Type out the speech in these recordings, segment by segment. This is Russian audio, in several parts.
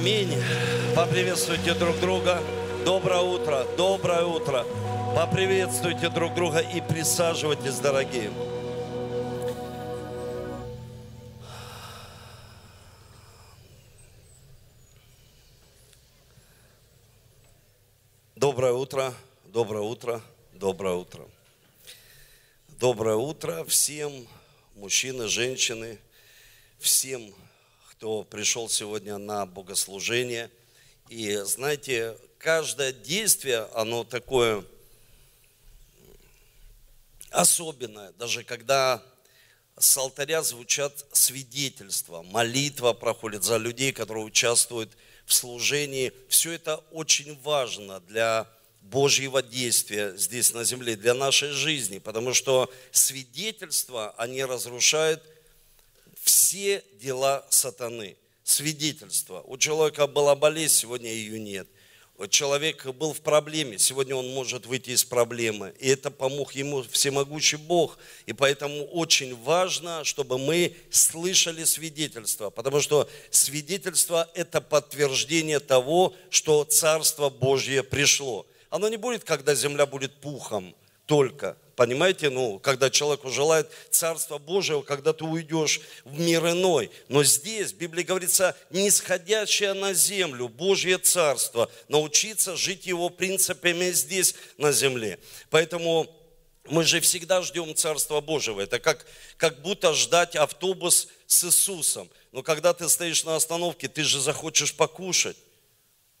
Аминь. Поприветствуйте друг друга. Доброе утро, доброе утро. Поприветствуйте друг друга и присаживайтесь, дорогие. Доброе утро, доброе утро, доброе утро. Доброе утро всем, мужчины, женщины, всем, кто пришел сегодня на богослужение. И знаете, каждое действие, оно такое особенное, даже когда с алтаря звучат свидетельства, молитва проходит за людей, которые участвуют в служении. Все это очень важно для Божьего действия здесь на земле, для нашей жизни, потому что свидетельства, они разрушают все дела сатаны. Свидетельство. У человека была болезнь, сегодня ее нет. Человек был в проблеме, сегодня он может выйти из проблемы. И это помог ему всемогущий Бог. И поэтому очень важно, чтобы мы слышали свидетельство. Потому что свидетельство – это подтверждение того, что Царство Божье пришло. Оно не будет, когда земля будет пухом только. Понимаете, ну, когда человеку желает Царства Божьего, когда ты уйдешь в мир иной. Но здесь, в Библии говорится, нисходящее на землю, Божье Царство, научиться жить его принципами здесь, на земле. Поэтому мы же всегда ждем Царства Божьего. Это как, как будто ждать автобус с Иисусом. Но когда ты стоишь на остановке, ты же захочешь покушать.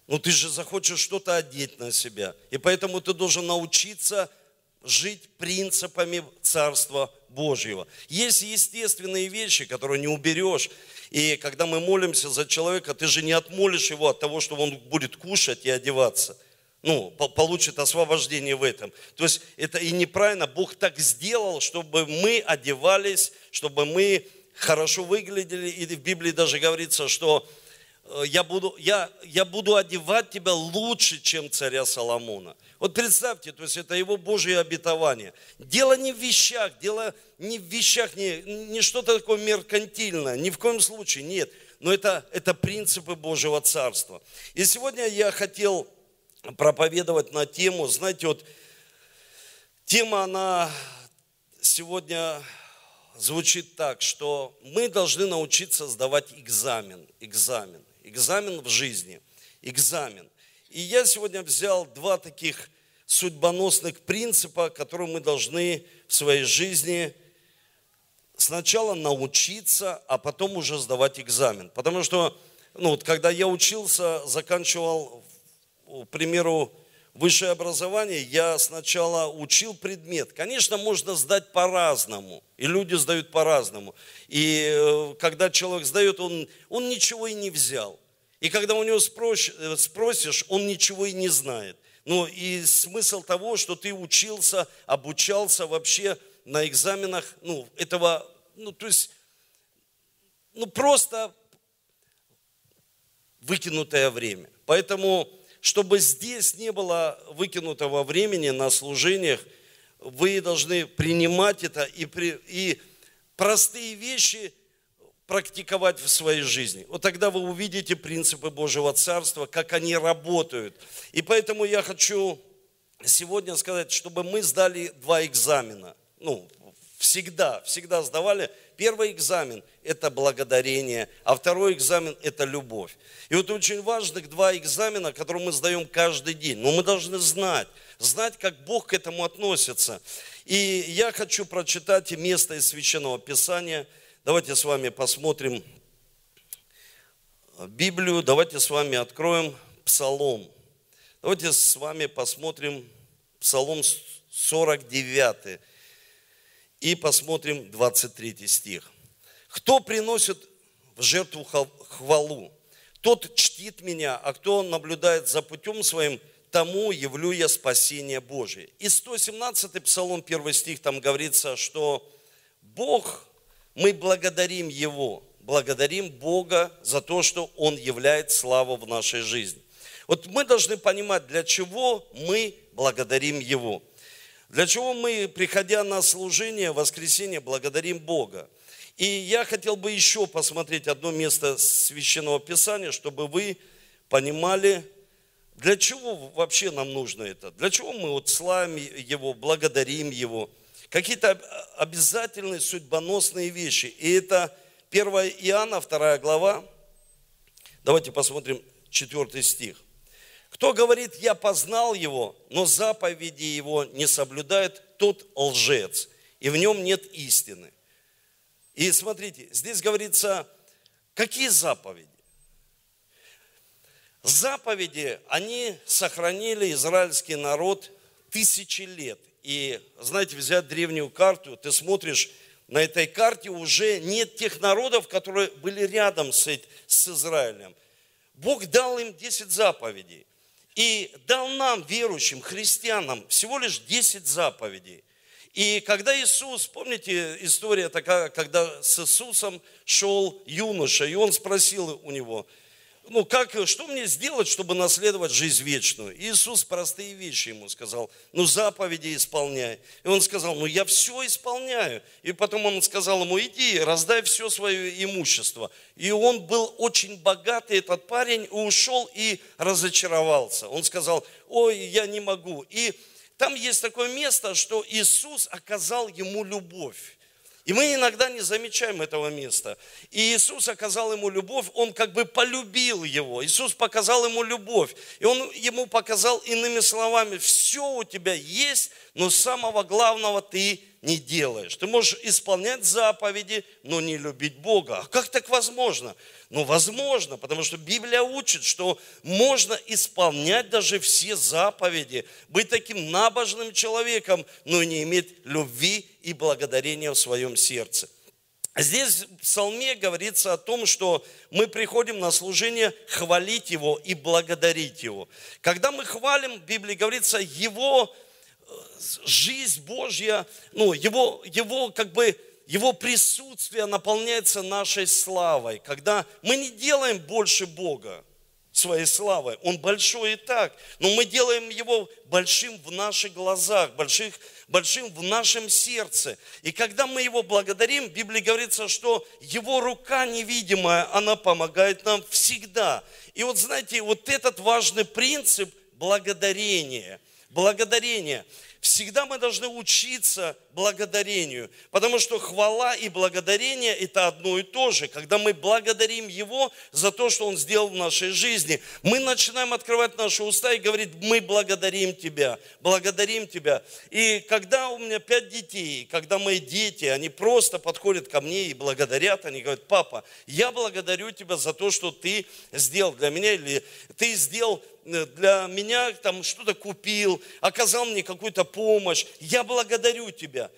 Ну, ты же захочешь что-то одеть на себя. И поэтому ты должен научиться жить принципами Царства Божьего. Есть естественные вещи, которые не уберешь. И когда мы молимся за человека, ты же не отмолишь его от того, что он будет кушать и одеваться. Ну, получит освобождение в этом. То есть это и неправильно. Бог так сделал, чтобы мы одевались, чтобы мы хорошо выглядели. И в Библии даже говорится, что я буду, я, я буду одевать тебя лучше, чем царя Соломона. Вот представьте, то есть это его Божье обетование. Дело не в вещах, дело не в вещах, не, не что-то такое меркантильное, ни в коем случае, нет. Но это, это принципы Божьего Царства. И сегодня я хотел проповедовать на тему, знаете, вот тема, она сегодня звучит так, что мы должны научиться сдавать экзамен, экзамен, экзамен в жизни, экзамен. И я сегодня взял два таких судьбоносных принципа, которые мы должны в своей жизни сначала научиться, а потом уже сдавать экзамен. Потому что, ну, вот, когда я учился, заканчивал, к примеру, высшее образование, я сначала учил предмет. Конечно, можно сдать по-разному, и люди сдают по-разному. И э, когда человек сдает, он, он ничего и не взял. И когда у него э, спросишь, он ничего и не знает. Ну и смысл того, что ты учился, обучался вообще на экзаменах, ну, этого, ну, то есть, ну, просто выкинутое время. Поэтому, чтобы здесь не было выкинутого времени на служениях, вы должны принимать это и, при, и простые вещи практиковать в своей жизни. Вот тогда вы увидите принципы Божьего Царства, как они работают. И поэтому я хочу сегодня сказать, чтобы мы сдали два экзамена. Ну, всегда, всегда сдавали. Первый экзамен – это благодарение, а второй экзамен – это любовь. И вот очень важных два экзамена, которые мы сдаем каждый день. Но мы должны знать, знать, как Бог к этому относится. И я хочу прочитать место из Священного Писания – Давайте с вами посмотрим Библию, давайте с вами откроем Псалом. Давайте с вами посмотрим Псалом 49 и посмотрим 23 стих. Кто приносит в жертву хвалу? Тот чтит меня, а кто наблюдает за путем своим, тому явлю я спасение Божие. И 117 Псалом, 1 стих, там говорится, что Бог мы благодарим Его, благодарим Бога за то, что Он являет славу в нашей жизни. Вот мы должны понимать, для чего мы благодарим Его. Для чего мы, приходя на служение, воскресенье, благодарим Бога. И я хотел бы еще посмотреть одно место Священного Писания, чтобы вы понимали, для чего вообще нам нужно это? Для чего мы вот славим Его, благодарим Его? Какие-то обязательные судьбоносные вещи. И это 1 Иоанна, 2 глава. Давайте посмотрим 4 стих. Кто говорит, я познал его, но заповеди его не соблюдает, тот лжец, и в нем нет истины. И смотрите, здесь говорится, какие заповеди? Заповеди, они сохранили израильский народ тысячи лет. И, знаете, взять древнюю карту, ты смотришь, на этой карте уже нет тех народов, которые были рядом с, с Израилем. Бог дал им 10 заповедей. И дал нам, верующим, христианам, всего лишь 10 заповедей. И когда Иисус, помните история такая, когда с Иисусом шел юноша, и он спросил у него, ну как, что мне сделать, чтобы наследовать жизнь вечную? Иисус простые вещи ему сказал, ну заповеди исполняй. И он сказал, ну я все исполняю. И потом он сказал ему, иди, раздай все свое имущество. И он был очень богатый, этот парень, ушел и разочаровался. Он сказал, ой, я не могу. И там есть такое место, что Иисус оказал ему любовь. И мы иногда не замечаем этого места. И Иисус оказал ему любовь, он как бы полюбил его. Иисус показал ему любовь. И он ему показал иными словами, все у тебя есть, но самого главного ты не делаешь. Ты можешь исполнять заповеди, но не любить Бога. А как так возможно? Ну, возможно, потому что Библия учит, что можно исполнять даже все заповеди, быть таким набожным человеком, но не иметь любви и благодарения в своем сердце. Здесь в псалме говорится о том, что мы приходим на служение хвалить Его и благодарить Его. Когда мы хвалим, в Библии говорится, Его жизнь Божья, ну, Его, его как бы его присутствие наполняется нашей славой, когда мы не делаем больше Бога своей славой. Он большой и так, но мы делаем его большим в наших глазах, больших, большим в нашем сердце. И когда мы его благодарим, в Библии говорится, что его рука невидимая, она помогает нам всегда. И вот знаете, вот этот важный принцип благодарения, благодарения – Всегда мы должны учиться благодарению, потому что хвала и благодарение – это одно и то же. Когда мы благодарим Его за то, что Он сделал в нашей жизни, мы начинаем открывать наши уста и говорить, мы благодарим Тебя, благодарим Тебя. И когда у меня пять детей, когда мои дети, они просто подходят ко мне и благодарят, они говорят, папа, я благодарю Тебя за то, что Ты сделал для меня, или Ты сделал для меня там что-то купил, оказал мне какую-то помощь. Я благодарю тебя.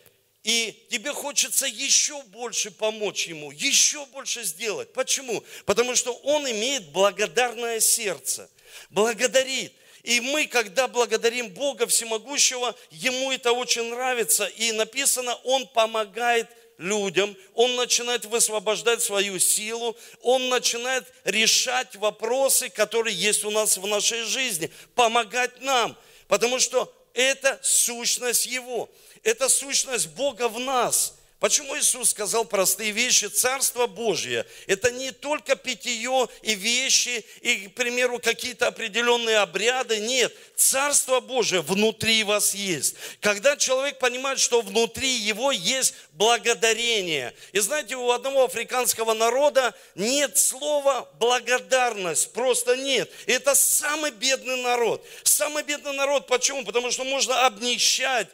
И тебе хочется еще больше помочь ему, еще больше сделать. Почему? Потому что он имеет благодарное сердце, благодарит. И мы, когда благодарим Бога Всемогущего, Ему это очень нравится. И написано, Он помогает людям, он начинает высвобождать свою силу, он начинает решать вопросы, которые есть у нас в нашей жизни, помогать нам, потому что это сущность Его, это сущность Бога в нас – Почему Иисус сказал простые вещи? Царство Божье – это не только питье и вещи, и, к примеру, какие-то определенные обряды. Нет, Царство Божье внутри вас есть. Когда человек понимает, что внутри его есть благодарение. И знаете, у одного африканского народа нет слова благодарность, просто нет. Это самый бедный народ. Самый бедный народ, почему? Потому что можно обнищать,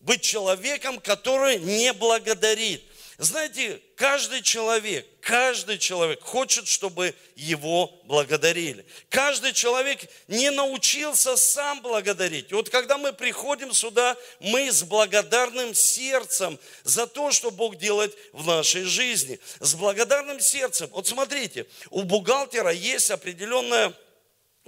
быть человеком, который не благодарит. Знаете, каждый человек, каждый человек хочет, чтобы его благодарили. Каждый человек не научился сам благодарить. Вот когда мы приходим сюда, мы с благодарным сердцем за то, что Бог делает в нашей жизни. С благодарным сердцем. Вот смотрите, у бухгалтера есть определенная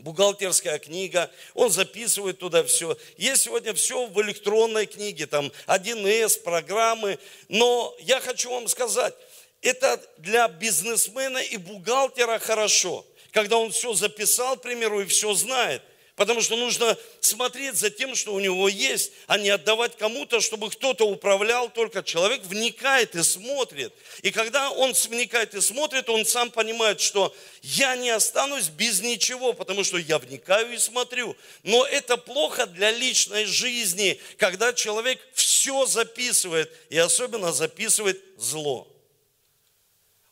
бухгалтерская книга, он записывает туда все. Есть сегодня все в электронной книге, там 1С, программы. Но я хочу вам сказать, это для бизнесмена и бухгалтера хорошо, когда он все записал, к примеру, и все знает. Потому что нужно смотреть за тем, что у него есть, а не отдавать кому-то, чтобы кто-то управлял. Только человек вникает и смотрит. И когда он вникает и смотрит, он сам понимает, что я не останусь без ничего, потому что я вникаю и смотрю. Но это плохо для личной жизни, когда человек все записывает, и особенно записывает зло.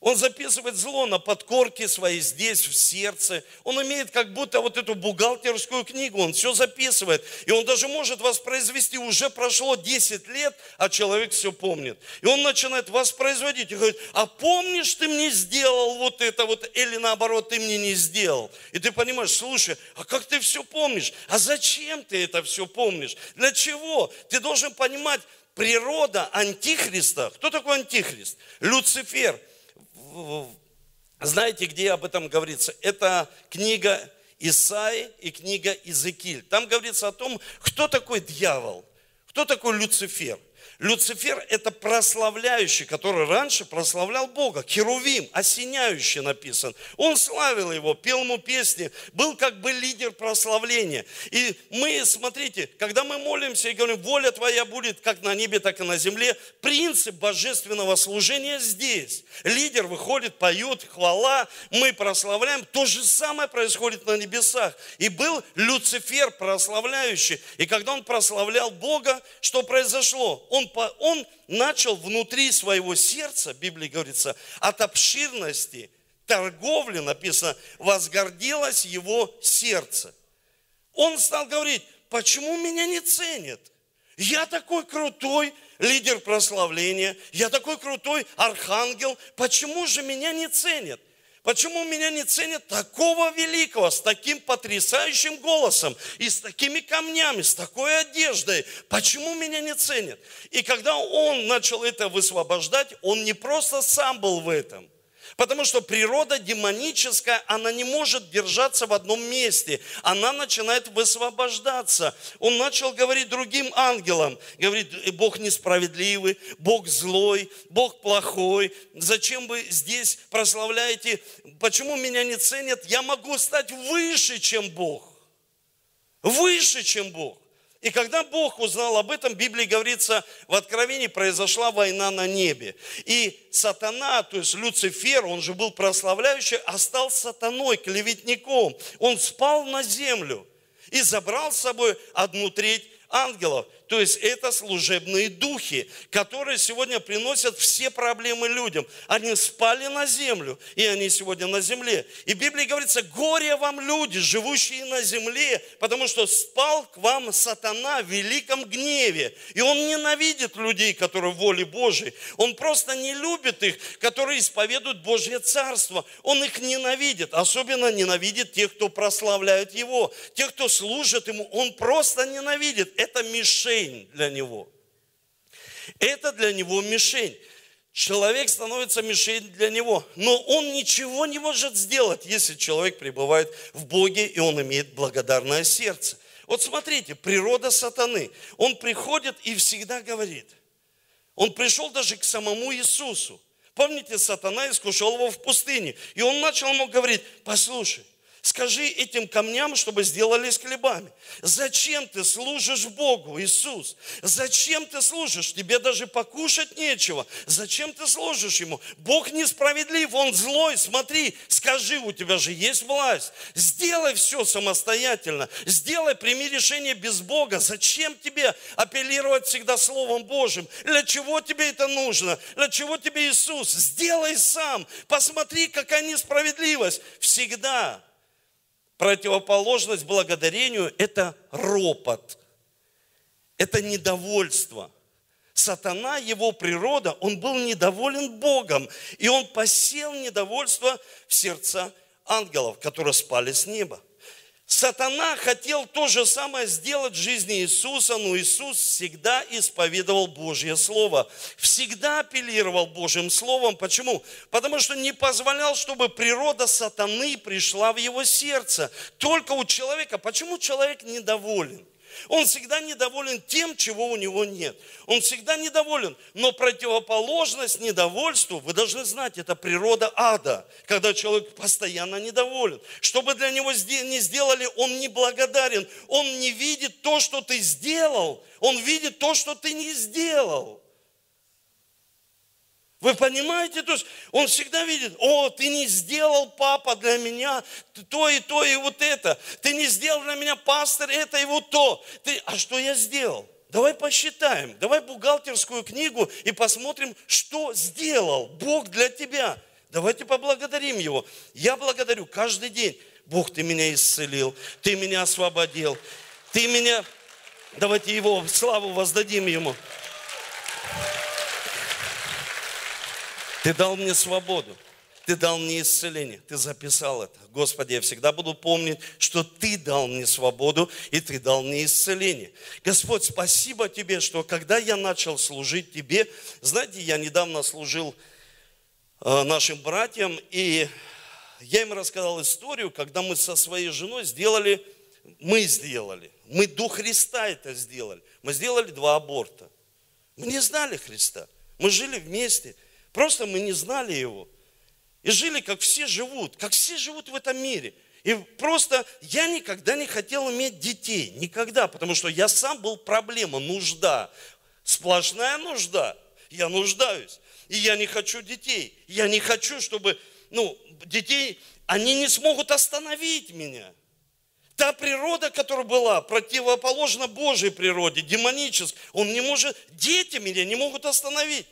Он записывает зло на подкорке своей здесь, в сердце. Он имеет как будто вот эту бухгалтерскую книгу, он все записывает. И он даже может воспроизвести, уже прошло 10 лет, а человек все помнит. И он начинает воспроизводить и говорит, а помнишь, ты мне сделал вот это вот, или наоборот, ты мне не сделал. И ты понимаешь, слушай, а как ты все помнишь? А зачем ты это все помнишь? Для чего? Ты должен понимать, природа антихриста. Кто такой антихрист? Люцифер – знаете, где об этом говорится? Это книга Исаи и книга Иезекииль. Там говорится о том, кто такой дьявол, кто такой Люцифер. Люцифер – это прославляющий, который раньше прославлял Бога. Херувим, осеняющий написан. Он славил его, пел ему песни, был как бы лидер прославления. И мы, смотрите, когда мы молимся и говорим, воля твоя будет как на небе, так и на земле, принцип божественного служения здесь. Лидер выходит, поет, хвала, мы прославляем. То же самое происходит на небесах. И был Люцифер прославляющий. И когда он прославлял Бога, что произошло? Он он начал внутри своего сердца, в Библии говорится, от обширности торговли, написано, возгордилось его сердце. Он стал говорить, почему меня не ценят? Я такой крутой лидер прославления, я такой крутой архангел, почему же меня не ценят? Почему меня не ценят такого великого, с таким потрясающим голосом, и с такими камнями, с такой одеждой? Почему меня не ценят? И когда он начал это высвобождать, он не просто сам был в этом – Потому что природа демоническая, она не может держаться в одном месте. Она начинает высвобождаться. Он начал говорить другим ангелам. Говорит, «Э, Бог несправедливый, Бог злой, Бог плохой. Зачем вы здесь прославляете? Почему меня не ценят? Я могу стать выше, чем Бог. Выше, чем Бог. И когда Бог узнал об этом, в Библии говорится, в Откровении произошла война на небе. И сатана, то есть Люцифер, он же был прославляющий, а стал сатаной, клеветником. Он спал на землю и забрал с собой одну треть ангелов. То есть это служебные духи, которые сегодня приносят все проблемы людям. Они спали на землю, и они сегодня на земле. И в Библии говорится, горе вам люди, живущие на земле, потому что спал к вам сатана в великом гневе. И он ненавидит людей, которые в воле Божьей. Он просто не любит их, которые исповедуют Божье Царство. Он их ненавидит, особенно ненавидит тех, кто прославляет Его. Тех, кто служит Ему, он просто ненавидит. Это мишень мишень для него. Это для него мишень. Человек становится мишень для него. Но он ничего не может сделать, если человек пребывает в Боге и он имеет благодарное сердце. Вот смотрите, природа сатаны. Он приходит и всегда говорит. Он пришел даже к самому Иисусу. Помните, сатана искушал его в пустыне. И он начал ему говорить, послушай, Скажи этим камням, чтобы сделались хлебами. Зачем ты служишь Богу, Иисус? Зачем ты служишь? Тебе даже покушать нечего. Зачем ты служишь Ему? Бог несправедлив, Он злой. Смотри, скажи, у тебя же есть власть. Сделай все самостоятельно. Сделай, прими решение без Бога. Зачем тебе апеллировать всегда Словом Божьим? Для чего тебе это нужно? Для чего тебе Иисус? Сделай сам. Посмотри, какая несправедливость. Всегда Противоположность благодарению – это ропот, это недовольство. Сатана, его природа, он был недоволен Богом, и он посел недовольство в сердца ангелов, которые спали с неба. Сатана хотел то же самое сделать в жизни Иисуса, но Иисус всегда исповедовал Божье Слово, всегда апеллировал Божьим Словом. Почему? Потому что не позволял, чтобы природа сатаны пришла в его сердце. Только у человека. Почему человек недоволен? Он всегда недоволен тем, чего у него нет. Он всегда недоволен. Но противоположность недовольству, вы должны знать, это природа ада, когда человек постоянно недоволен. Что бы для него не сделали, он не благодарен. Он не видит то, что ты сделал. Он видит то, что ты не сделал. Вы понимаете? То есть он всегда видит, о, ты не сделал, папа, для меня то и то и вот это. Ты не сделал для меня, пастор, это и вот то. Ты, а что я сделал? Давай посчитаем, давай бухгалтерскую книгу и посмотрим, что сделал Бог для тебя. Давайте поблагодарим Его. Я благодарю каждый день. Бог, Ты меня исцелил, Ты меня освободил, Ты меня... Давайте Его славу воздадим Ему. Ты дал мне свободу. Ты дал мне исцеление. Ты записал это. Господи, я всегда буду помнить, что Ты дал мне свободу и Ты дал мне исцеление. Господь, спасибо Тебе, что когда я начал служить Тебе, знаете, я недавно служил э, нашим братьям, и я им рассказал историю, когда мы со своей женой сделали, мы сделали, мы до Христа это сделали. Мы сделали два аборта. Мы не знали Христа. Мы жили вместе – Просто мы не знали его. И жили, как все живут, как все живут в этом мире. И просто я никогда не хотел иметь детей, никогда, потому что я сам был проблема, нужда, сплошная нужда. Я нуждаюсь, и я не хочу детей. Я не хочу, чтобы, ну, детей, они не смогут остановить меня. Та природа, которая была, противоположна Божьей природе, демонической, он не может, дети меня не могут остановить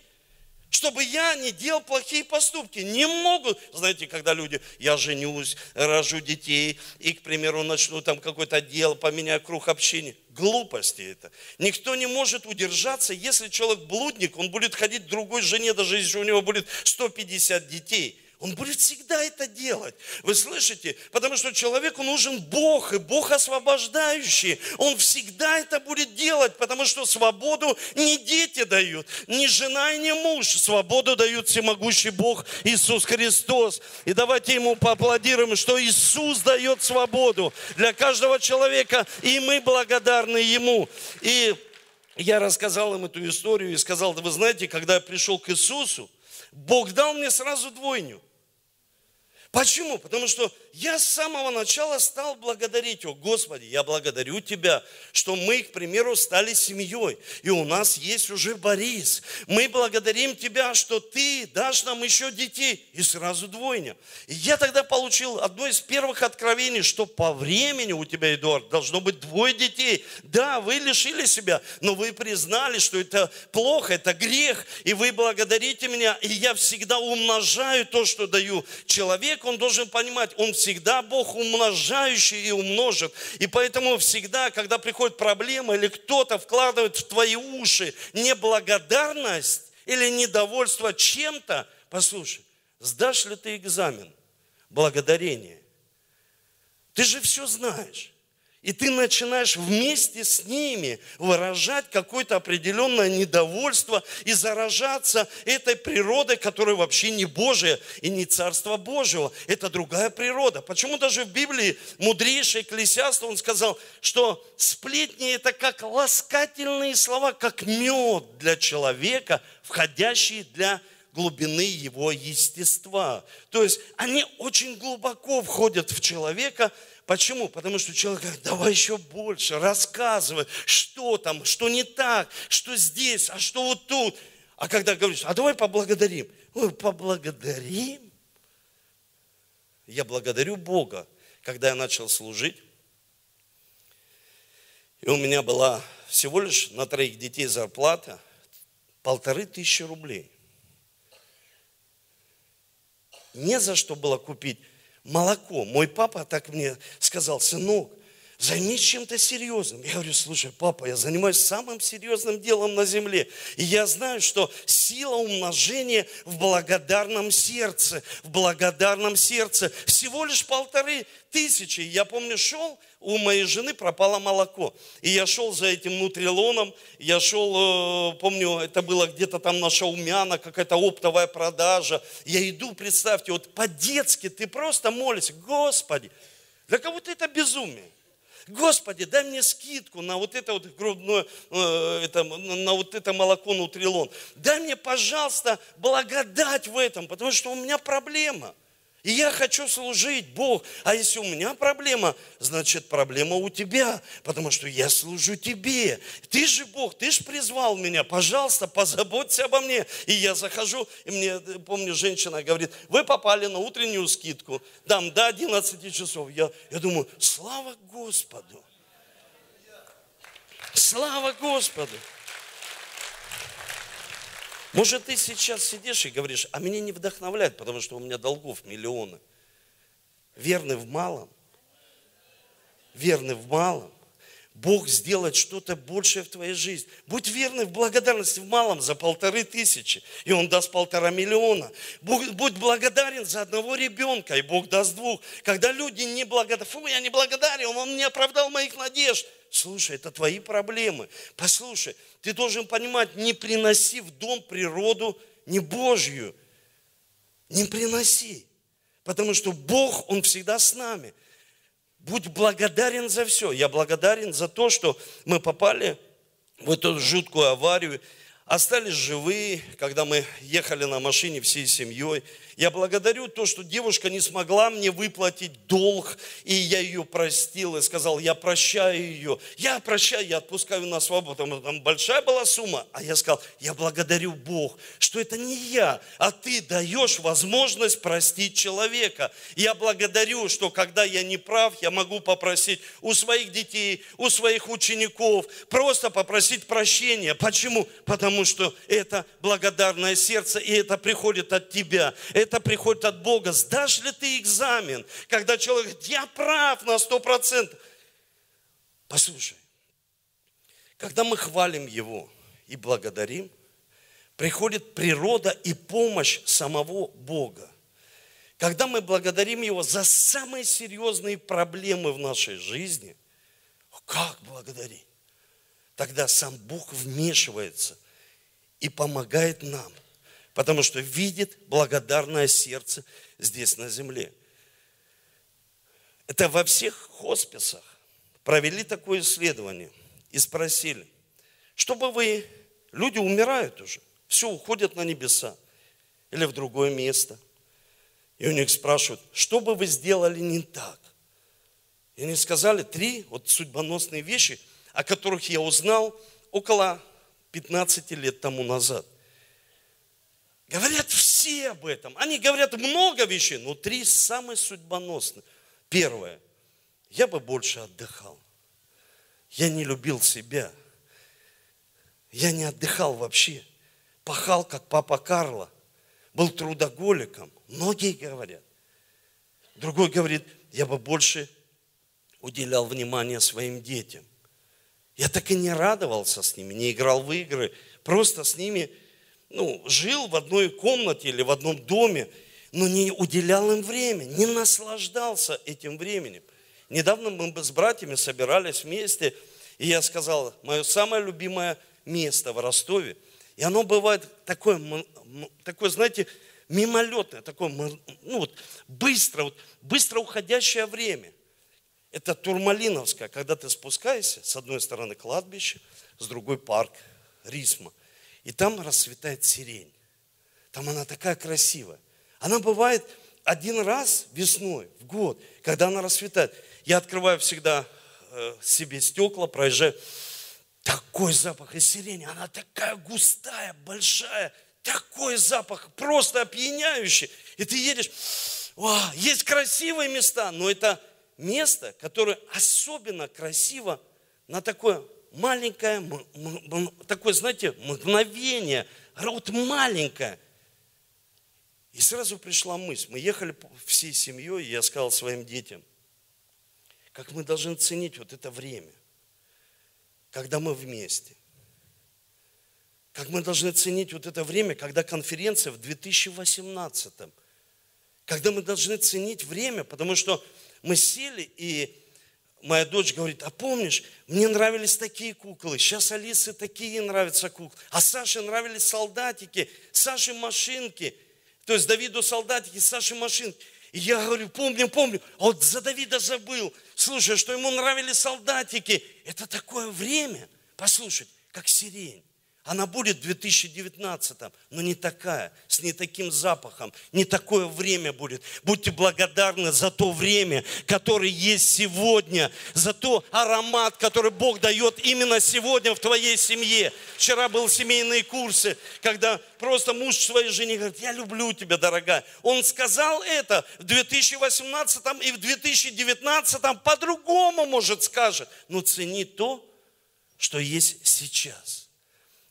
чтобы я не делал плохие поступки. Не могут, знаете, когда люди, я женюсь, рожу детей, и, к примеру, начну там какое-то дело, поменяю круг общения. Глупости это. Никто не может удержаться, если человек блудник, он будет ходить к другой жене, даже если у него будет 150 детей – он будет всегда это делать. Вы слышите? Потому что человеку нужен Бог, и Бог освобождающий. Он всегда это будет делать, потому что свободу не дети дают, не жена и не муж. Свободу дают всемогущий Бог Иисус Христос. И давайте ему поаплодируем, что Иисус дает свободу для каждого человека, и мы благодарны ему. И я рассказал им эту историю и сказал, да вы знаете, когда я пришел к Иисусу, Бог дал мне сразу двойню. Почему? Потому что я с самого начала стал благодарить Его. Господи, я благодарю Тебя, что мы, к примеру, стали семьей. И у нас есть уже Борис. Мы благодарим Тебя, что Ты дашь нам еще детей. И сразу двойня. И я тогда получил одно из первых откровений, что по времени у тебя, Эдуард, должно быть двое детей. Да, вы лишили себя, но вы признали, что это плохо, это грех. И вы благодарите меня. И я всегда умножаю то, что даю человек, он должен понимать, он всегда Бог умножающий и умножит. И поэтому всегда, когда приходит проблема или кто-то вкладывает в твои уши неблагодарность или недовольство чем-то, послушай, сдашь ли ты экзамен? Благодарение. Ты же все знаешь. И ты начинаешь вместе с ними выражать какое-то определенное недовольство и заражаться этой природой, которая вообще не Божия и не Царство Божьего. Это другая природа. Почему даже в Библии мудрейший Экклесиаст, он сказал, что сплетни это как ласкательные слова, как мед для человека, входящий для глубины его естества. То есть они очень глубоко входят в человека, Почему? Потому что человек говорит, давай еще больше, рассказывай, что там, что не так, что здесь, а что вот тут. А когда говоришь, а давай поблагодарим. Ой, поблагодарим. Я благодарю Бога, когда я начал служить. И у меня была всего лишь на троих детей зарплата полторы тысячи рублей. Не за что было купить молоко. Мой папа так мне сказал, сынок, займись чем-то серьезным. Я говорю, слушай, папа, я занимаюсь самым серьезным делом на земле. И я знаю, что сила умножения в благодарном сердце, в благодарном сердце. Всего лишь полторы тысячи. Я помню, шел, у моей жены пропало молоко. И я шел за этим нутрилоном, я шел, э, помню, это было где-то там на Шаумяна, какая-то оптовая продажа. Я иду, представьте, вот по-детски ты просто молишься, Господи, для кого-то это безумие. Господи, дай мне скидку на вот это вот грудное, э, это, на вот это молоко нутрилон. Дай мне, пожалуйста, благодать в этом, потому что у меня проблема. И я хочу служить, Бог. А если у меня проблема, значит проблема у тебя, потому что я служу тебе. Ты же Бог, ты же призвал меня. Пожалуйста, позаботься обо мне. И я захожу, и мне, помню, женщина говорит, вы попали на утреннюю скидку, там до 11 часов. Я, я думаю, слава Господу. Слава Господу. Может, ты сейчас сидишь и говоришь, а меня не вдохновляет, потому что у меня долгов миллионы. Верный в малом. Верный в малом. Бог сделает что-то большее в твоей жизни. Будь верный в благодарности в малом за полторы тысячи, и Он даст полтора миллиона. Будь благодарен за одного ребенка, и Бог даст двух. Когда люди не благодарны, фу, я не благодарен, Он не оправдал моих надежд. Слушай, это твои проблемы. Послушай, ты должен понимать, не приноси в дом природу не Божью. Не приноси. Потому что Бог, Он всегда с нами. Будь благодарен за все. Я благодарен за то, что мы попали в эту жуткую аварию остались живые, когда мы ехали на машине всей семьей. Я благодарю то, что девушка не смогла мне выплатить долг, и я ее простил и сказал, я прощаю ее. Я прощаю, я отпускаю на свободу, там большая была сумма. А я сказал, я благодарю Бог, что это не я, а ты даешь возможность простить человека. Я благодарю, что когда я не прав, я могу попросить у своих детей, у своих учеников, просто попросить прощения. Почему? Потому что это благодарное сердце, и это приходит от тебя, приходит от Бога. Сдашь ли ты экзамен, когда человек говорит, я прав на сто процентов? Послушай, когда мы хвалим Его и благодарим, приходит природа и помощь самого Бога. Когда мы благодарим Его за самые серьезные проблемы в нашей жизни, как благодарить? Тогда сам Бог вмешивается – и помогает нам, потому что видит благодарное сердце здесь на земле. Это во всех хосписах провели такое исследование и спросили, чтобы вы, люди умирают уже, все, уходят на небеса или в другое место. И у них спрашивают, что бы вы сделали не так? И они сказали три вот судьбоносные вещи, о которых я узнал около 15 лет тому назад. Говорят все об этом. Они говорят много вещей, но три самые судьбоносные. Первое. Я бы больше отдыхал. Я не любил себя. Я не отдыхал вообще. Пахал, как папа Карло. Был трудоголиком. Многие говорят. Другой говорит, я бы больше уделял внимание своим детям. Я так и не радовался с ними, не играл в игры, просто с ними ну, жил в одной комнате или в одном доме, но не уделял им время, не наслаждался этим временем. Недавно мы с братьями собирались вместе, и я сказал, мое самое любимое место в Ростове, и оно бывает такое, такое знаете, мимолетное, такое, ну вот, быстро, вот, быстро уходящее время. Это Турмалиновская, когда ты спускаешься, с одной стороны кладбище, с другой парк, Рисма. И там расцветает сирень. Там она такая красивая. Она бывает один раз весной, в год, когда она расцветает. Я открываю всегда э, себе стекла, проезжаю. Такой запах из сирени, она такая густая, большая, такой запах, просто опьяняющий. И ты едешь, О, есть красивые места, но это место, которое особенно красиво на такое маленькое, такое, знаете, мгновение, вот маленькое. И сразу пришла мысль, мы ехали всей семьей, и я сказал своим детям, как мы должны ценить вот это время, когда мы вместе. Как мы должны ценить вот это время, когда конференция в 2018 когда мы должны ценить время, потому что мы сели, и моя дочь говорит, а помнишь, мне нравились такие куклы, сейчас Алисе такие нравятся куклы, а Саше нравились солдатики, Саше машинки, то есть Давиду солдатики, Саше машинки. И я говорю, помню, помню. А вот за Давида забыл. Слушай, что ему нравились солдатики. Это такое время. Послушай, как сирень. Она будет в 2019, но не такая, с не таким запахом, не такое время будет. Будьте благодарны за то время, которое есть сегодня, за то аромат, который Бог дает именно сегодня в твоей семье. Вчера был семейные курсы, когда просто муж своей жене говорит, я люблю тебя, дорогая. Он сказал это в 2018 и в 2019 по-другому, может, скажет. Но цени то, что есть сейчас.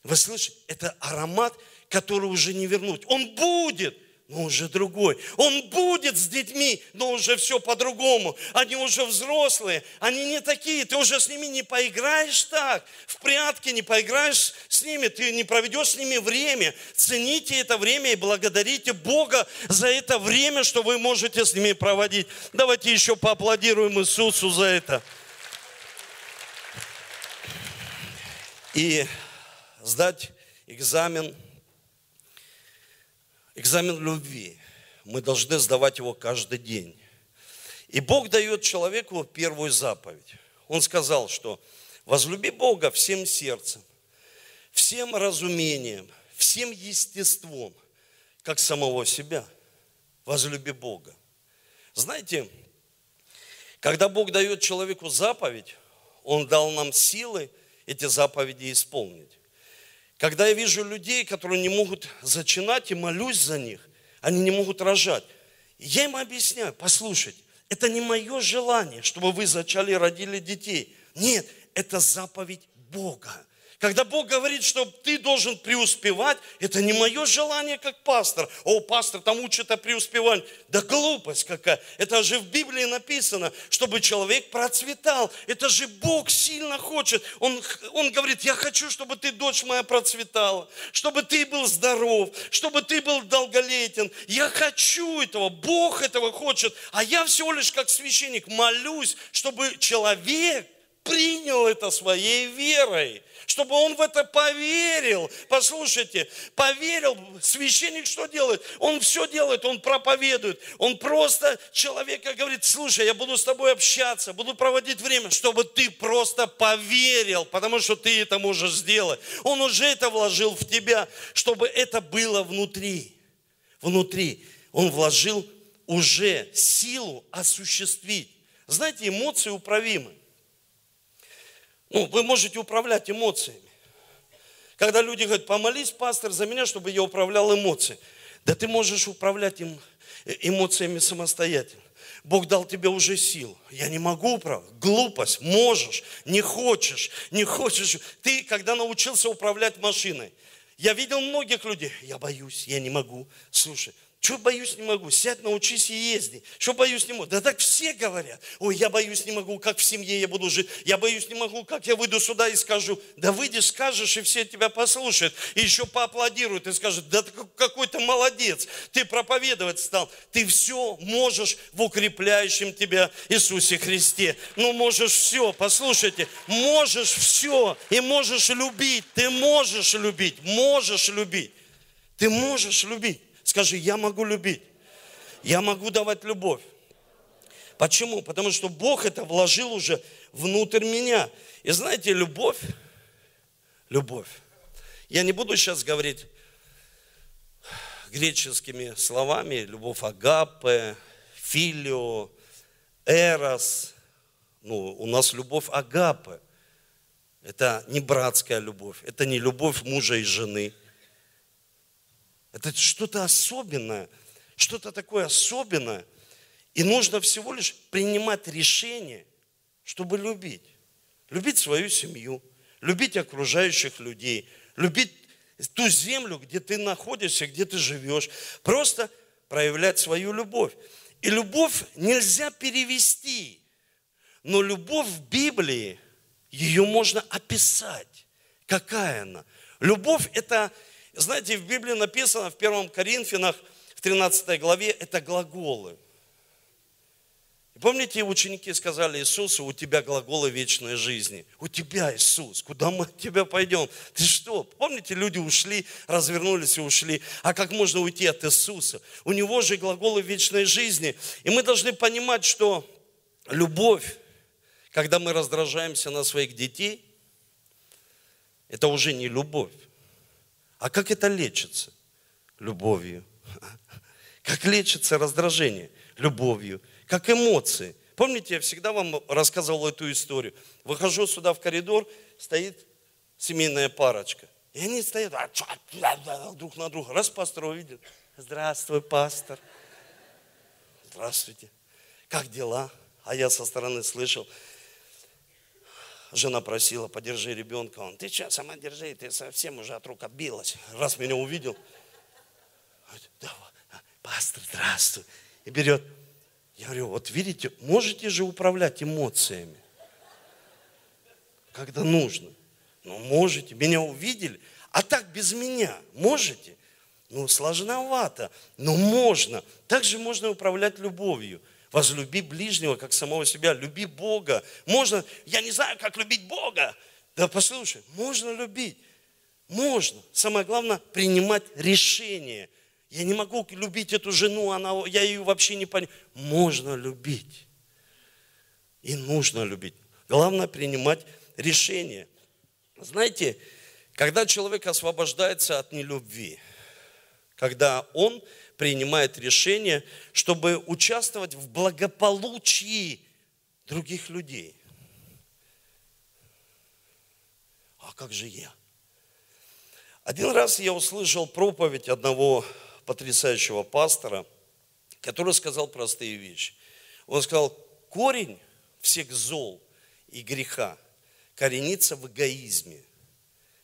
Вы слышите? Это аромат, который уже не вернуть. Он будет, но уже другой. Он будет с детьми, но уже все по-другому. Они уже взрослые, они не такие. Ты уже с ними не поиграешь так. В прятки не поиграешь с ними, ты не проведешь с ними время. Цените это время и благодарите Бога за это время, что вы можете с ними проводить. Давайте еще поаплодируем Иисусу за это. И сдать экзамен, экзамен любви. Мы должны сдавать его каждый день. И Бог дает человеку первую заповедь. Он сказал, что возлюби Бога всем сердцем, всем разумением, всем естеством, как самого себя. Возлюби Бога. Знаете, когда Бог дает человеку заповедь, Он дал нам силы эти заповеди исполнить. Когда я вижу людей, которые не могут зачинать и молюсь за них, они не могут рожать. Я им объясняю, послушайте, это не мое желание, чтобы вы зачали и родили детей. Нет, это заповедь Бога. Когда Бог говорит, что ты должен преуспевать, это не мое желание как пастор. О, пастор там учит о преуспевании. Да глупость какая. Это же в Библии написано, чтобы человек процветал. Это же Бог сильно хочет. Он, он говорит, я хочу, чтобы ты, дочь моя, процветала. Чтобы ты был здоров. Чтобы ты был долголетен. Я хочу этого. Бог этого хочет. А я всего лишь как священник молюсь, чтобы человек принял это своей верой чтобы он в это поверил. Послушайте, поверил, священник что делает? Он все делает, он проповедует. Он просто человека говорит, слушай, я буду с тобой общаться, буду проводить время, чтобы ты просто поверил, потому что ты это можешь сделать. Он уже это вложил в тебя, чтобы это было внутри. Внутри. Он вложил уже силу осуществить. Знаете, эмоции управимы. Ну, вы можете управлять эмоциями. Когда люди говорят, помолись, пастор, за меня, чтобы я управлял эмоциями. Да ты можешь управлять им, э, эмоциями самостоятельно. Бог дал тебе уже силу. Я не могу управлять. Глупость. Можешь. Не хочешь. Не хочешь. Ты, когда научился управлять машиной, я видел многих людей. Я боюсь, я не могу. Слушай, что боюсь, не могу? Сядь, научись и езди. Что боюсь, не могу? Да так все говорят. Ой, я боюсь, не могу, как в семье я буду жить. Я боюсь, не могу, как я выйду сюда и скажу. Да выйдешь, скажешь, и все тебя послушают. И еще поаплодируют и скажут, да ты какой то молодец. Ты проповедовать стал. Ты все можешь в укрепляющем тебя Иисусе Христе. Ну, можешь все. Послушайте, можешь все. И можешь любить. Ты можешь любить. Можешь любить. Ты можешь любить. Скажи, я могу любить. Я могу давать любовь. Почему? Потому что Бог это вложил уже внутрь меня. И знаете, любовь, любовь. Я не буду сейчас говорить греческими словами, любовь агапе, филио, эрос. Ну, у нас любовь агапе. Это не братская любовь, это не любовь мужа и жены – это что-то особенное, что-то такое особенное. И нужно всего лишь принимать решение, чтобы любить. Любить свою семью, любить окружающих людей, любить ту землю, где ты находишься, где ты живешь. Просто проявлять свою любовь. И любовь нельзя перевести, но любовь в Библии, ее можно описать. Какая она? Любовь – это знаете, в Библии написано в 1 Коринфянах, в 13 главе, это глаголы. И помните, ученики сказали Иисусу, у тебя глаголы вечной жизни. У тебя, Иисус, куда мы от тебя пойдем? Ты что? Помните, люди ушли, развернулись и ушли. А как можно уйти от Иисуса? У него же глаголы вечной жизни. И мы должны понимать, что любовь, когда мы раздражаемся на своих детей, это уже не любовь. А как это лечится? Любовью. Как лечится раздражение? Любовью как эмоции. Помните, я всегда вам рассказывал эту историю. Выхожу сюда в коридор, стоит семейная парочка. И они стоят а, друг на друга. Раз пастор увидел. Здравствуй, пастор. Здравствуйте. Как дела? А я со стороны слышал. Жена просила, подержи ребенка. Он, ты что, сама держи, ты совсем уже от рук отбилась. Раз меня увидел. Да, пастор, здравствуй. И берет я говорю, вот видите, можете же управлять эмоциями, когда нужно. Ну, можете, меня увидели, а так без меня можете? Ну, сложновато, но можно. Также можно управлять любовью. Возлюби ближнего, как самого себя. Люби Бога. Можно, я не знаю, как любить Бога. Да послушай, можно любить. Можно. Самое главное, принимать решение. Я не могу любить эту жену, она, я ее вообще не понимаю. Можно любить. И нужно любить. Главное принимать решение. Знаете, когда человек освобождается от нелюбви, когда он принимает решение, чтобы участвовать в благополучии других людей. А как же я? Один раз я услышал проповедь одного потрясающего пастора, который сказал простые вещи. Он сказал, корень всех зол и греха коренится в эгоизме.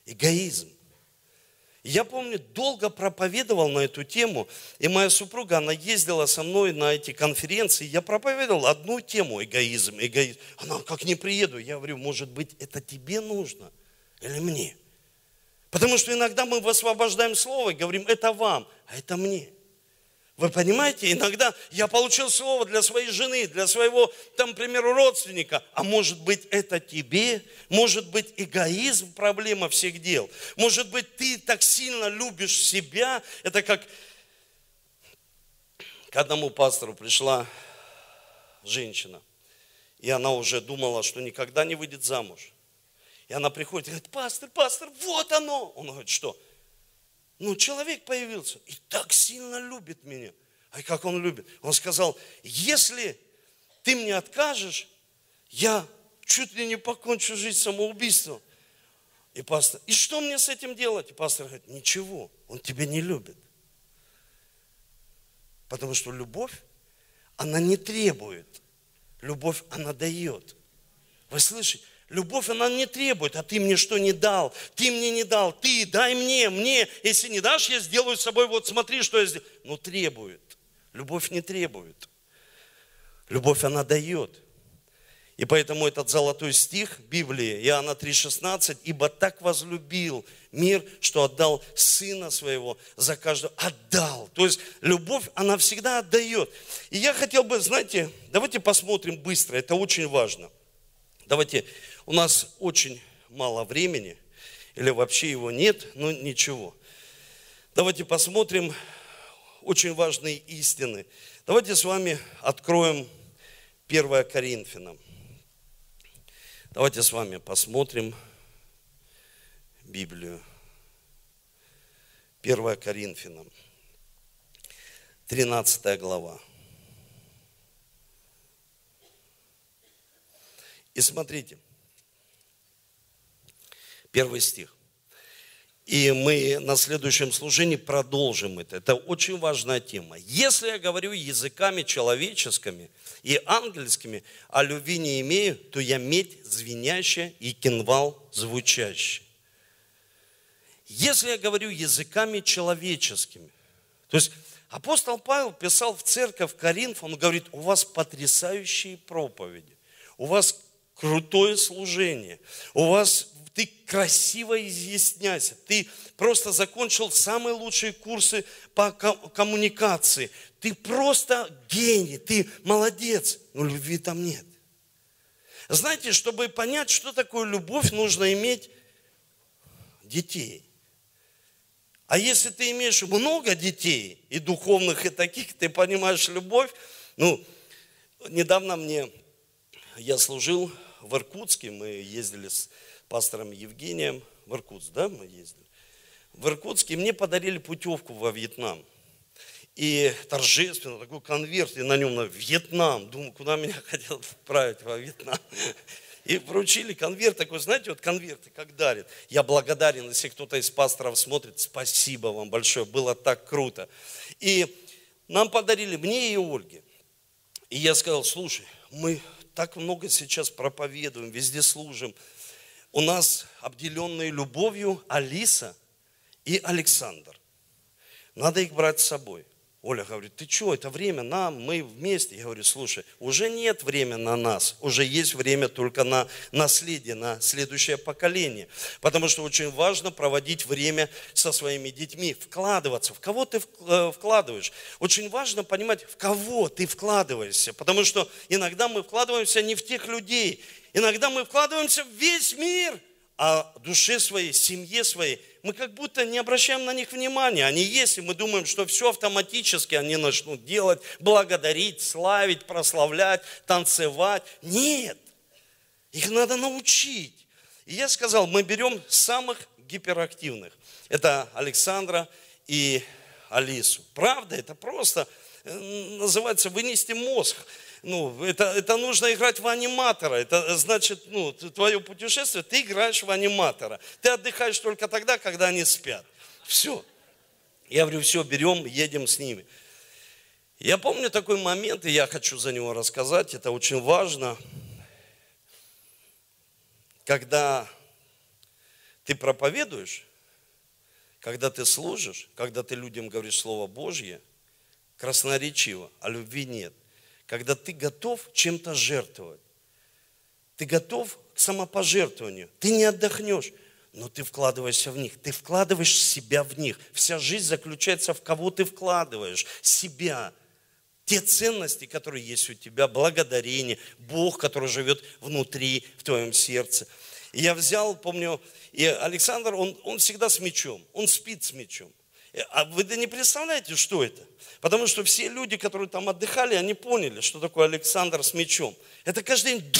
Эгоизм. Я помню, долго проповедовал на эту тему, и моя супруга, она ездила со мной на эти конференции, я проповедовал одну тему, эгоизм, эгоизм. Она, как не приеду, я говорю, может быть, это тебе нужно или мне? Потому что иногда мы высвобождаем слово и говорим, это вам, а это мне. Вы понимаете, иногда я получил слово для своей жены, для своего, там, к примеру, родственника, а может быть это тебе, может быть эгоизм проблема всех дел, может быть ты так сильно любишь себя, это как к одному пастору пришла женщина, и она уже думала, что никогда не выйдет замуж. И она приходит и говорит, пастор, пастор, вот оно. Он говорит, что? Ну, человек появился и так сильно любит меня. А как он любит? Он сказал, если ты мне откажешь, я чуть ли не покончу жизнь самоубийством. И пастор, и что мне с этим делать? И пастор говорит, ничего, он тебя не любит. Потому что любовь, она не требует. Любовь, она дает. Вы слышите? Любовь, она не требует, а ты мне что не дал, ты мне не дал, ты дай мне, мне. Если не дашь, я сделаю с собой, вот смотри, что я сделаю. Но требует. Любовь не требует. Любовь, она дает. И поэтому этот золотой стих Библии, Иоанна 3,16, «Ибо так возлюбил мир, что отдал Сына Своего за каждого». Отдал. То есть любовь, она всегда отдает. И я хотел бы, знаете, давайте посмотрим быстро, это очень важно. Давайте у нас очень мало времени, или вообще его нет, но ничего. Давайте посмотрим очень важные истины. Давайте с вами откроем 1 Коринфянам. Давайте с вами посмотрим Библию. 1 Коринфянам, 13 глава. И смотрите, Первый стих. И мы на следующем служении продолжим это. Это очень важная тема. Если я говорю языками человеческими и ангельскими, а любви не имею, то я медь звенящая и кинвал звучащий. Если я говорю языками человеческими, то есть апостол Павел писал в церковь Коринф, он говорит, у вас потрясающие проповеди, у вас крутое служение, у вас ты красиво изъясняйся. Ты просто закончил самые лучшие курсы по коммуникации. Ты просто гений, ты молодец. Но любви там нет. Знаете, чтобы понять, что такое любовь, нужно иметь детей. А если ты имеешь много детей, и духовных, и таких, ты понимаешь любовь, ну, недавно мне, я служил в Иркутске, мы ездили с пастором Евгением в Иркутск, да, мы ездили. В Иркутске мне подарили путевку во Вьетнам. И торжественно такой конверт, и на нем на Вьетнам. Думаю, куда меня хотел отправить во Вьетнам. И вручили конверт такой, знаете, вот конверты как дарят. Я благодарен, если кто-то из пасторов смотрит, спасибо вам большое, было так круто. И нам подарили, мне и Ольге. И я сказал, слушай, мы так много сейчас проповедуем, везде служим. У нас обделенные любовью Алиса и Александр. Надо их брать с собой. Оля говорит, ты что, это время нам, мы вместе. Я говорю, слушай, уже нет времени на нас, уже есть время только на наследие, на следующее поколение. Потому что очень важно проводить время со своими детьми, вкладываться. В кого ты э, вкладываешь? Очень важно понимать, в кого ты вкладываешься. Потому что иногда мы вкладываемся не в тех людей, иногда мы вкладываемся в весь мир, а душе своей, семье своей – мы как будто не обращаем на них внимания. Они есть, и мы думаем, что все автоматически они начнут делать, благодарить, славить, прославлять, танцевать. Нет, их надо научить. И я сказал, мы берем самых гиперактивных. Это Александра и Алису. Правда, это просто э, называется вынести мозг ну, это, это нужно играть в аниматора. Это значит, ну, твое путешествие, ты играешь в аниматора. Ты отдыхаешь только тогда, когда они спят. Все. Я говорю, все, берем, едем с ними. Я помню такой момент, и я хочу за него рассказать, это очень важно, когда ты проповедуешь, когда ты служишь, когда ты людям говоришь Слово Божье, красноречиво, а любви нет когда ты готов чем-то жертвовать. Ты готов к самопожертвованию. Ты не отдохнешь, но ты вкладываешься в них. Ты вкладываешь себя в них. Вся жизнь заключается в кого ты вкладываешь. Себя. Те ценности, которые есть у тебя, благодарение, Бог, который живет внутри, в твоем сердце. Я взял, помню, и Александр, он, он всегда с мечом, он спит с мечом. А вы не представляете, что это? Потому что все люди, которые там отдыхали, они поняли, что такое Александр с мечом. Это каждый день...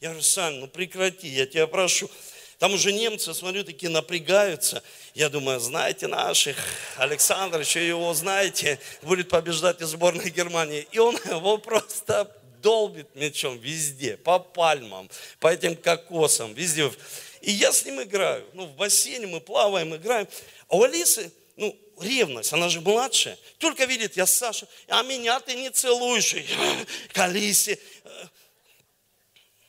Я говорю, Сань, ну прекрати, я тебя прошу. Там уже немцы, смотрю, такие напрягаются. Я думаю, знаете наших, Александр, еще его знаете, будет побеждать из сборной Германии. И он его просто долбит мечом везде, по пальмам, по этим кокосам, везде. И я с ним играю. Ну, в бассейне мы плаваем, играем. А у Алисы, ну, ревность, она же младшая. Только видит, я Саша, а меня ты не целуешь. К Алисе.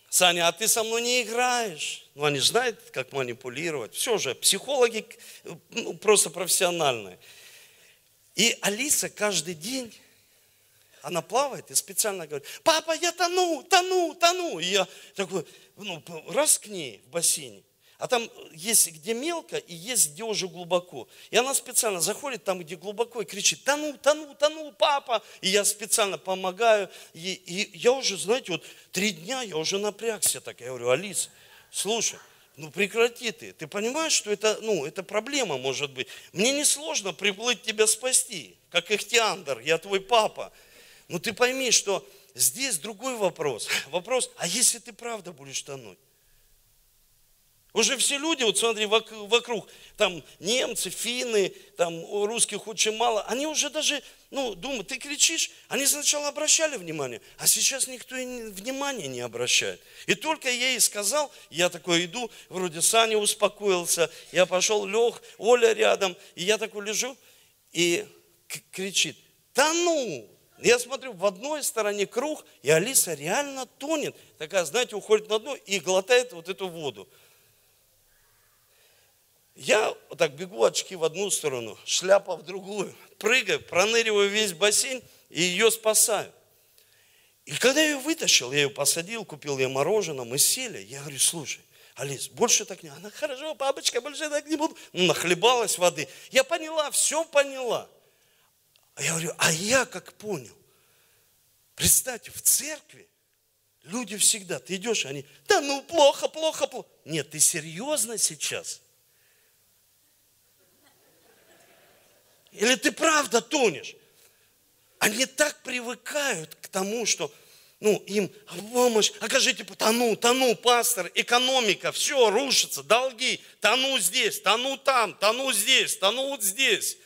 Саня, а ты со мной не играешь. Ну, они знают, как манипулировать. Все же, психологи ну, просто профессиональные. И Алиса каждый день, она плавает и специально говорит, папа, я тону, тону, тону. И я такой, ну, раз к ней в бассейне. А там есть где мелко и есть где уже глубоко. И она специально заходит там, где глубоко, и кричит, тону, тону, тону, папа. И я специально помогаю. И, и я уже, знаете, вот три дня я уже напрягся так. Я говорю, Алис, слушай, ну прекрати ты. Ты понимаешь, что это, ну, это проблема может быть. Мне не сложно приплыть тебя спасти, как Ихтиандр, я твой папа. Но ты пойми, что здесь другой вопрос. Вопрос, а если ты правда будешь тонуть? Уже все люди, вот смотри, вокруг, там немцы, финны, там русских очень мало, они уже даже, ну, думают, ты кричишь, они сначала обращали внимание, а сейчас никто и внимания не обращает. И только я ей сказал, я такой иду, вроде Саня успокоился, я пошел, лег, Оля рядом, и я такой лежу, и кричит, да ну, я смотрю, в одной стороне круг, и Алиса реально тонет. Такая, знаете, уходит на дно и глотает вот эту воду. Я вот так бегу очки в одну сторону, шляпа в другую, прыгаю, проныриваю весь бассейн и ее спасаю. И когда я ее вытащил, я ее посадил, купил ей мороженое, мы сели, я говорю, слушай, Алис, больше так не. Она, хорошо, бабочка, больше так не буду. Ну, нахлебалась воды. Я поняла, все поняла. А я говорю, а я как понял? Представьте, в церкви люди всегда, ты идешь, они, да ну плохо, плохо, плохо. Нет, ты серьезно сейчас? Или ты правда тонешь? Они так привыкают к тому, что ну, им помощь, окажите, тону, тону, пастор, экономика, все рушится, долги, тону здесь, тону там, тону здесь, тону вот здесь.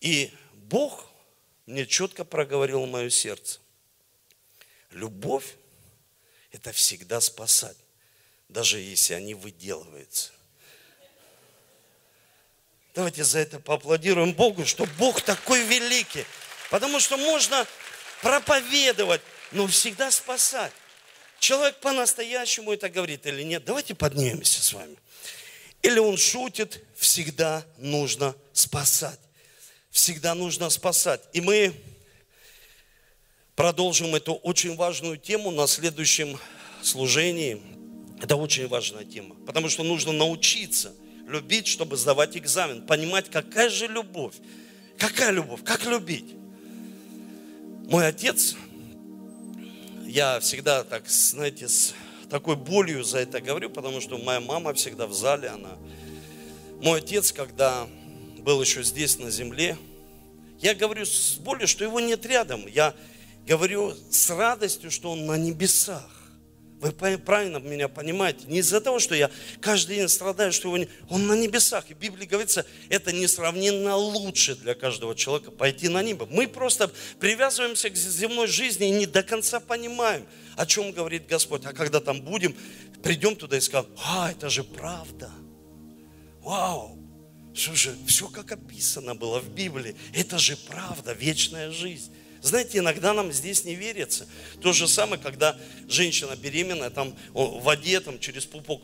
И Бог мне четко проговорил мое сердце. Любовь – это всегда спасать, даже если они выделываются. Давайте за это поаплодируем Богу, что Бог такой великий. Потому что можно проповедовать, но всегда спасать. Человек по-настоящему это говорит или нет? Давайте поднимемся с вами. Или он шутит, всегда нужно спасать. Всегда нужно спасать. И мы продолжим эту очень важную тему на следующем служении. Это очень важная тема, потому что нужно научиться любить, чтобы сдавать экзамен, понимать, какая же любовь, какая любовь, как любить. Мой отец я всегда так, знаете, с такой болью за это говорю, потому что моя мама всегда в зале, она... Мой отец, когда был еще здесь на земле, я говорю с болью, что его нет рядом. Я говорю с радостью, что он на небесах. Вы правильно меня понимаете? Не из-за того, что я каждый день страдаю, что его он на небесах. И в Библии говорится, это несравненно лучше для каждого человека пойти на небо. Мы просто привязываемся к земной жизни и не до конца понимаем, о чем говорит Господь. А когда там будем, придем туда и скажем, а, это же правда. Вау, слушай, все как описано было в Библии. Это же правда, вечная жизнь. Знаете, иногда нам здесь не верится. То же самое, когда женщина беременная, там в воде, там через пупок,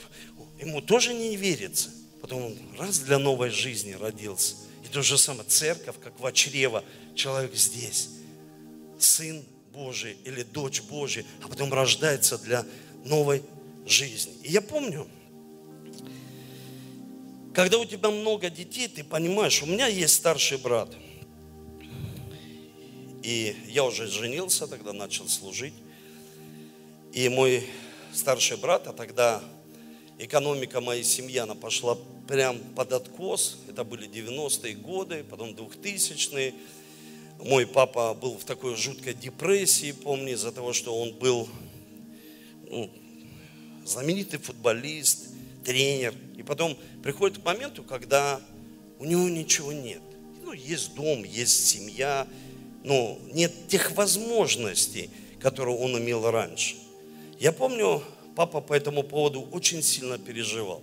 ему тоже не верится. Потом он раз для новой жизни родился. И то же самое, церковь, как в чрево, человек здесь, сын Божий или дочь Божия, а потом рождается для новой жизни. И я помню, когда у тебя много детей, ты понимаешь, у меня есть старший брат – и я уже женился, тогда начал служить. И мой старший брат, а тогда экономика моей семьи, она пошла прям под откос. Это были 90-е годы, потом 2000-е. Мой папа был в такой жуткой депрессии, помню, из-за того, что он был ну, знаменитый футболист, тренер. Потом приходит к моменту, когда у него ничего нет. Ну, есть дом, есть семья, ну, нет тех возможностей, которые он имел раньше. Я помню, папа по этому поводу очень сильно переживал.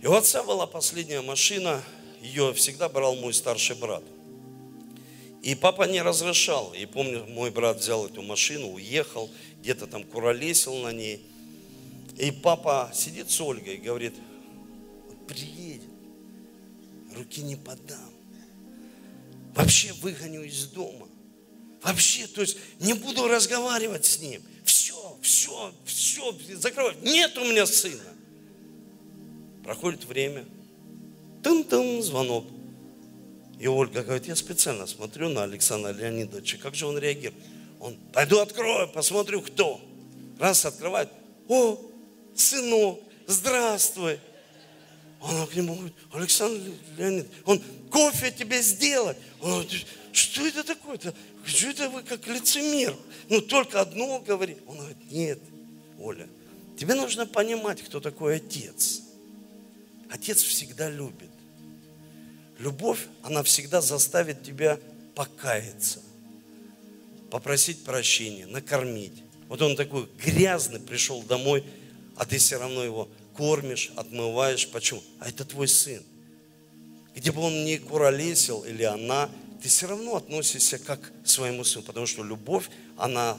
И у отца была последняя машина, ее всегда брал мой старший брат. И папа не разрешал. И помню, мой брат взял эту машину, уехал, где-то там куролесил на ней. И папа сидит с Ольгой и говорит, приедет, руки не подам. Вообще выгоню из дома. Вообще, то есть не буду разговаривать с ним. Все, все, все, закрывай. Нет у меня сына. Проходит время. Тын-тын, звонок. И Ольга говорит, я специально смотрю на Александра Леонидовича, как же он реагирует. Он, пойду открою, посмотрю, кто. Раз открывает, о, сынок, здравствуй. Она к нему говорит, Александр Леонидович, он, кофе тебе сделать. Он говорит, что это такое-то? Что это вы как лицемер? Ну, только одно говорит. Он говорит, нет, Оля, тебе нужно понимать, кто такой отец. Отец всегда любит. Любовь, она всегда заставит тебя покаяться, попросить прощения, накормить. Вот он такой грязный пришел домой, а ты все равно его кормишь, отмываешь. Почему? А это твой сын. Где бы он ни куролесил или она, ты все равно относишься как к своему сыну, потому что любовь, она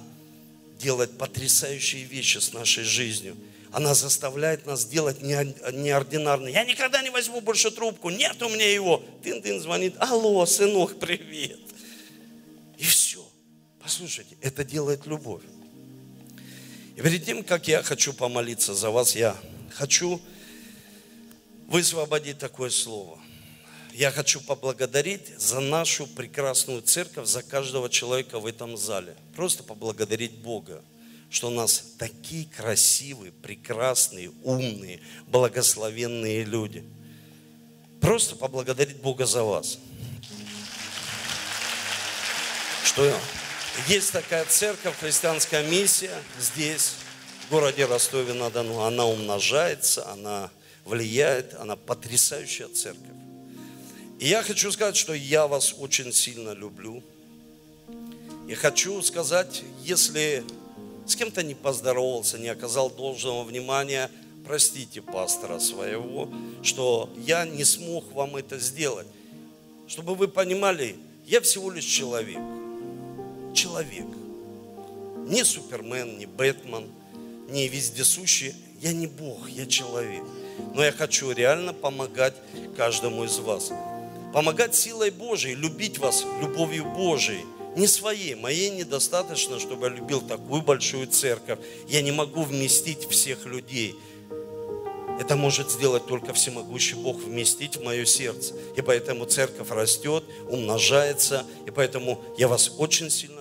делает потрясающие вещи с нашей жизнью. Она заставляет нас делать неординарные. Я никогда не возьму больше трубку, нет у меня его. Тын-тын звонит, алло, сынок, привет. И все. Послушайте, это делает любовь. И перед тем, как я хочу помолиться за вас, я хочу высвободить такое слово. Я хочу поблагодарить за нашу прекрасную церковь, за каждого человека в этом зале. Просто поблагодарить Бога, что у нас такие красивые, прекрасные, умные, благословенные люди. Просто поблагодарить Бога за вас. Что есть такая церковь, христианская миссия здесь, городе Ростове-на-Дону. Она умножается, она влияет, она потрясающая церковь. И я хочу сказать, что я вас очень сильно люблю. И хочу сказать, если с кем-то не поздоровался, не оказал должного внимания, простите пастора своего, что я не смог вам это сделать. Чтобы вы понимали, я всего лишь человек. Человек. Не Супермен, не Бэтмен, не вездесущий. Я не Бог, я человек. Но я хочу реально помогать каждому из вас. Помогать силой Божией, любить вас любовью Божией. Не своей, моей недостаточно, чтобы я любил такую большую церковь. Я не могу вместить всех людей. Это может сделать только всемогущий Бог, вместить в мое сердце. И поэтому церковь растет, умножается. И поэтому я вас очень сильно.